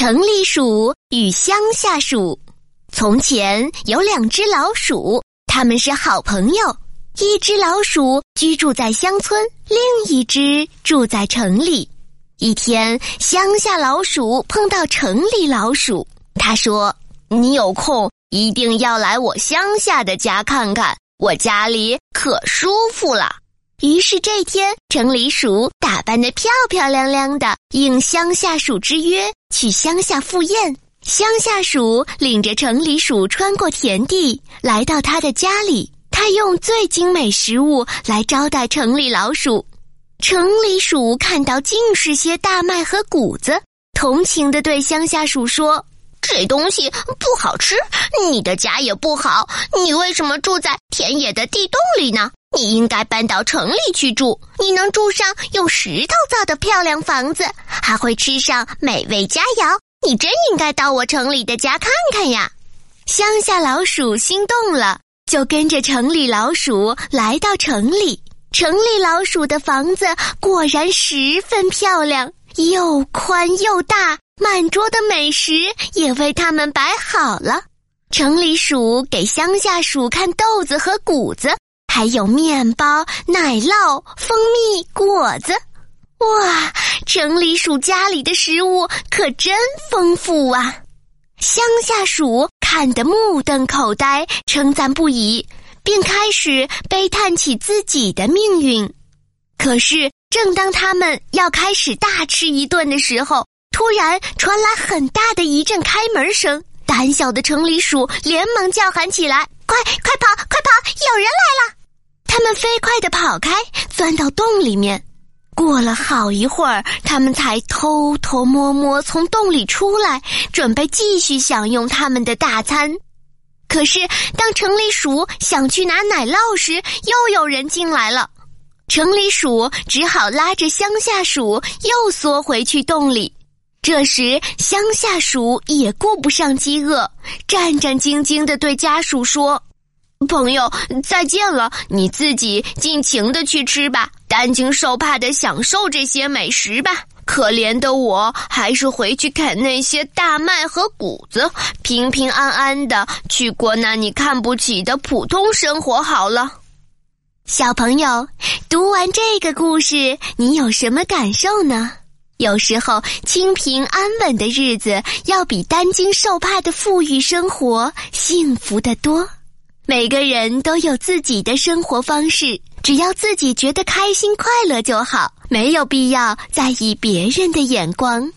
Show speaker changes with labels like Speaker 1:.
Speaker 1: 城里鼠与乡下鼠。从前有两只老鼠，它们是好朋友。一只老鼠居住在乡村，另一只住在城里。一天，乡下老鼠碰到城里老鼠，他说：“你有空一定要来我乡下的家看看，我家里可舒服了。”于是这天，城里鼠打扮得漂漂亮亮的，应乡下鼠之约去乡下赴宴。乡下鼠领着城里鼠穿过田地，来到他的家里。他用最精美食物来招待城里老鼠。城里鼠看到尽是些大麦和谷子，同情地对乡下鼠说：“这东西不好吃，你的家也不好，你为什么住在田野的地洞里呢？你应该搬到城里去住，你能住上用石头造的漂亮房子，还会吃上美味佳肴。你真应该到我城里的家看看呀！”乡下老鼠心动了。就跟着城里老鼠来到城里，城里老鼠的房子果然十分漂亮，又宽又大，满桌的美食也为他们摆好了。城里鼠给乡下鼠看豆子和谷子，还有面包、奶酪、蜂蜜、果子。哇，城里鼠家里的食物可真丰富啊！乡下鼠看得目瞪口呆，称赞不已，并开始悲叹起自己的命运。可是，正当他们要开始大吃一顿的时候，突然传来很大的一阵开门声。胆小的城里鼠连忙叫喊起来：“快快跑，快跑！有人来了！”他们飞快地跑开，钻到洞里面。过了好一会儿，他们才偷偷摸摸从洞里出来，准备继续享用他们的大餐。可是，当城里鼠想去拿奶酪时，又有人进来了。城里鼠只好拉着乡下鼠又缩回去洞里。这时，乡下鼠也顾不上饥饿，战战兢兢地对家属说。朋友，再见了！你自己尽情的去吃吧，担惊受怕的享受这些美食吧。可怜的我，还是回去啃那些大麦和谷子，平平安安的去过那你看不起的普通生活好了。小朋友，读完这个故事，你有什么感受呢？有时候，清平安稳的日子，要比担惊受怕的富裕生活幸福得多。每个人都有自己的生活方式，只要自己觉得开心快乐就好，没有必要在意别人的眼光。